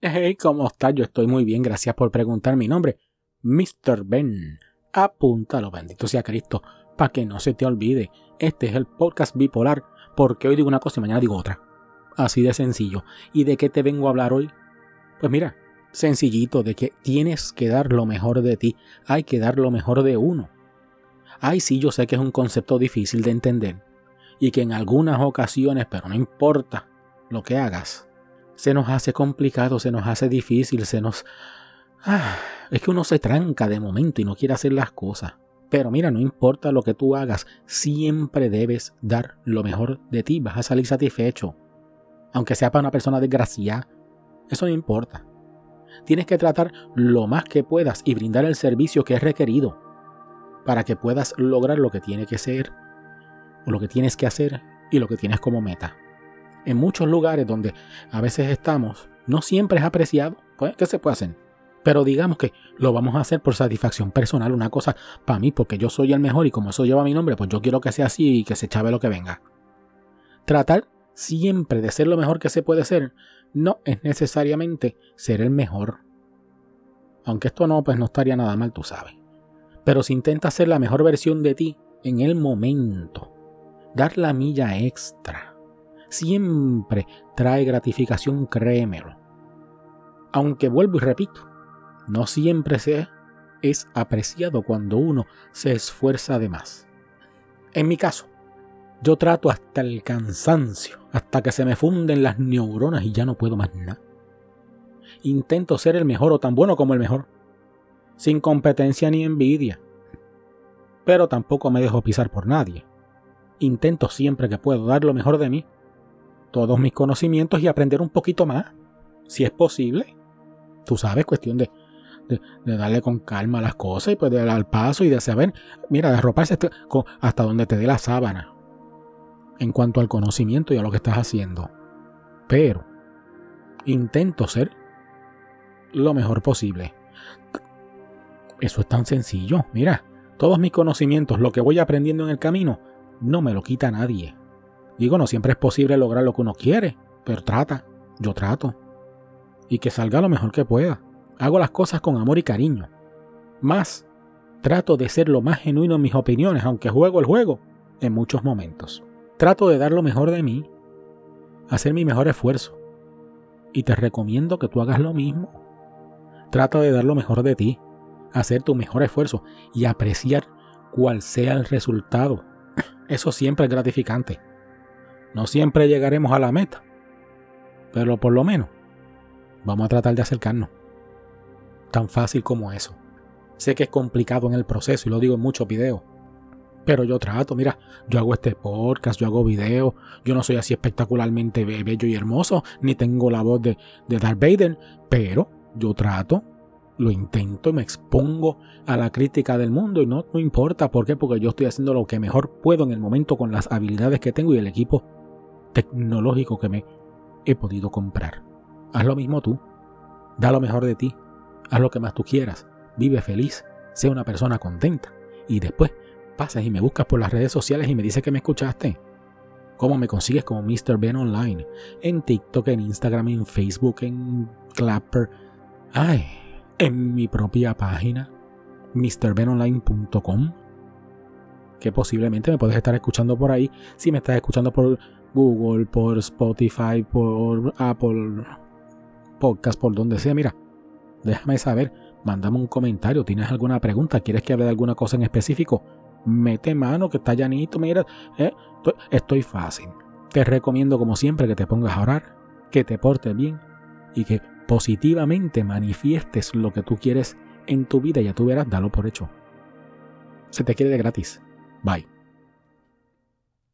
Hey, ¿cómo estás? Yo estoy muy bien, gracias por preguntar mi nombre. Mr. Ben. Apúntalo, bendito sea Cristo, para que no se te olvide. Este es el podcast bipolar, porque hoy digo una cosa y mañana digo otra. Así de sencillo. ¿Y de qué te vengo a hablar hoy? Pues mira, sencillito, de que tienes que dar lo mejor de ti, hay que dar lo mejor de uno. Ay, sí, yo sé que es un concepto difícil de entender y que en algunas ocasiones, pero no importa lo que hagas, se nos hace complicado, se nos hace difícil, se nos... Ah, es que uno se tranca de momento y no quiere hacer las cosas. Pero mira, no importa lo que tú hagas, siempre debes dar lo mejor de ti, vas a salir satisfecho. Aunque sea para una persona desgraciada, eso no importa. Tienes que tratar lo más que puedas y brindar el servicio que es requerido para que puedas lograr lo que tiene que ser, o lo que tienes que hacer y lo que tienes como meta en muchos lugares donde a veces estamos, no siempre es apreciado. Pues, ¿Qué se puede hacer? Pero digamos que lo vamos a hacer por satisfacción personal, una cosa para mí, porque yo soy el mejor y como eso lleva mi nombre, pues yo quiero que sea así y que se chave lo que venga. Tratar siempre de ser lo mejor que se puede ser no es necesariamente ser el mejor. Aunque esto no, pues no estaría nada mal, tú sabes. Pero si intentas ser la mejor versión de ti en el momento, dar la milla extra, siempre trae gratificación, créemelo. Aunque vuelvo y repito, no siempre se es apreciado cuando uno se esfuerza de más. En mi caso, yo trato hasta el cansancio, hasta que se me funden las neuronas y ya no puedo más nada. Intento ser el mejor o tan bueno como el mejor, sin competencia ni envidia. Pero tampoco me dejo pisar por nadie. Intento siempre que puedo dar lo mejor de mí todos mis conocimientos y aprender un poquito más, si es posible. Tú sabes, cuestión de, darle con calma las cosas y pues de al paso y de saber, mira, de arroparse hasta donde te dé la sábana. En cuanto al conocimiento y a lo que estás haciendo. Pero intento ser lo mejor posible. Eso es tan sencillo. Mira, todos mis conocimientos, lo que voy aprendiendo en el camino, no me lo quita nadie. Digo, no siempre es posible lograr lo que uno quiere, pero trata, yo trato. Y que salga lo mejor que pueda. Hago las cosas con amor y cariño. Más, trato de ser lo más genuino en mis opiniones, aunque juego el juego en muchos momentos. Trato de dar lo mejor de mí, hacer mi mejor esfuerzo. Y te recomiendo que tú hagas lo mismo. Trata de dar lo mejor de ti, hacer tu mejor esfuerzo y apreciar cuál sea el resultado. Eso siempre es gratificante. No siempre llegaremos a la meta, pero por lo menos vamos a tratar de acercarnos. Tan fácil como eso. Sé que es complicado en el proceso y lo digo en muchos videos, pero yo trato, mira, yo hago este podcast, yo hago videos, yo no soy así espectacularmente bello y hermoso, ni tengo la voz de, de Darth Vader, pero yo trato, lo intento me expongo a la crítica del mundo y no, no importa por qué, porque yo estoy haciendo lo que mejor puedo en el momento con las habilidades que tengo y el equipo tecnológico que me he podido comprar. Haz lo mismo tú. Da lo mejor de ti. Haz lo que más tú quieras. Vive feliz. Sé una persona contenta. Y después pasas y me buscas por las redes sociales y me dices que me escuchaste. ¿Cómo me consigues como Mr. Ben Online? En TikTok, en Instagram, en Facebook, en Clapper. Ay, en mi propia página, mrbenonline.com. Que posiblemente me puedes estar escuchando por ahí. Si me estás escuchando por Google, por Spotify, por Apple Podcast, por donde sea, mira, déjame saber, mándame un comentario, tienes alguna pregunta, quieres que hable de alguna cosa en específico, mete mano que está llanito, mira, eh, estoy fácil. Te recomiendo como siempre que te pongas a orar, que te portes bien y que positivamente manifiestes lo que tú quieres en tu vida ya tú verás, dalo por hecho. Se te quiere de gratis. Bye.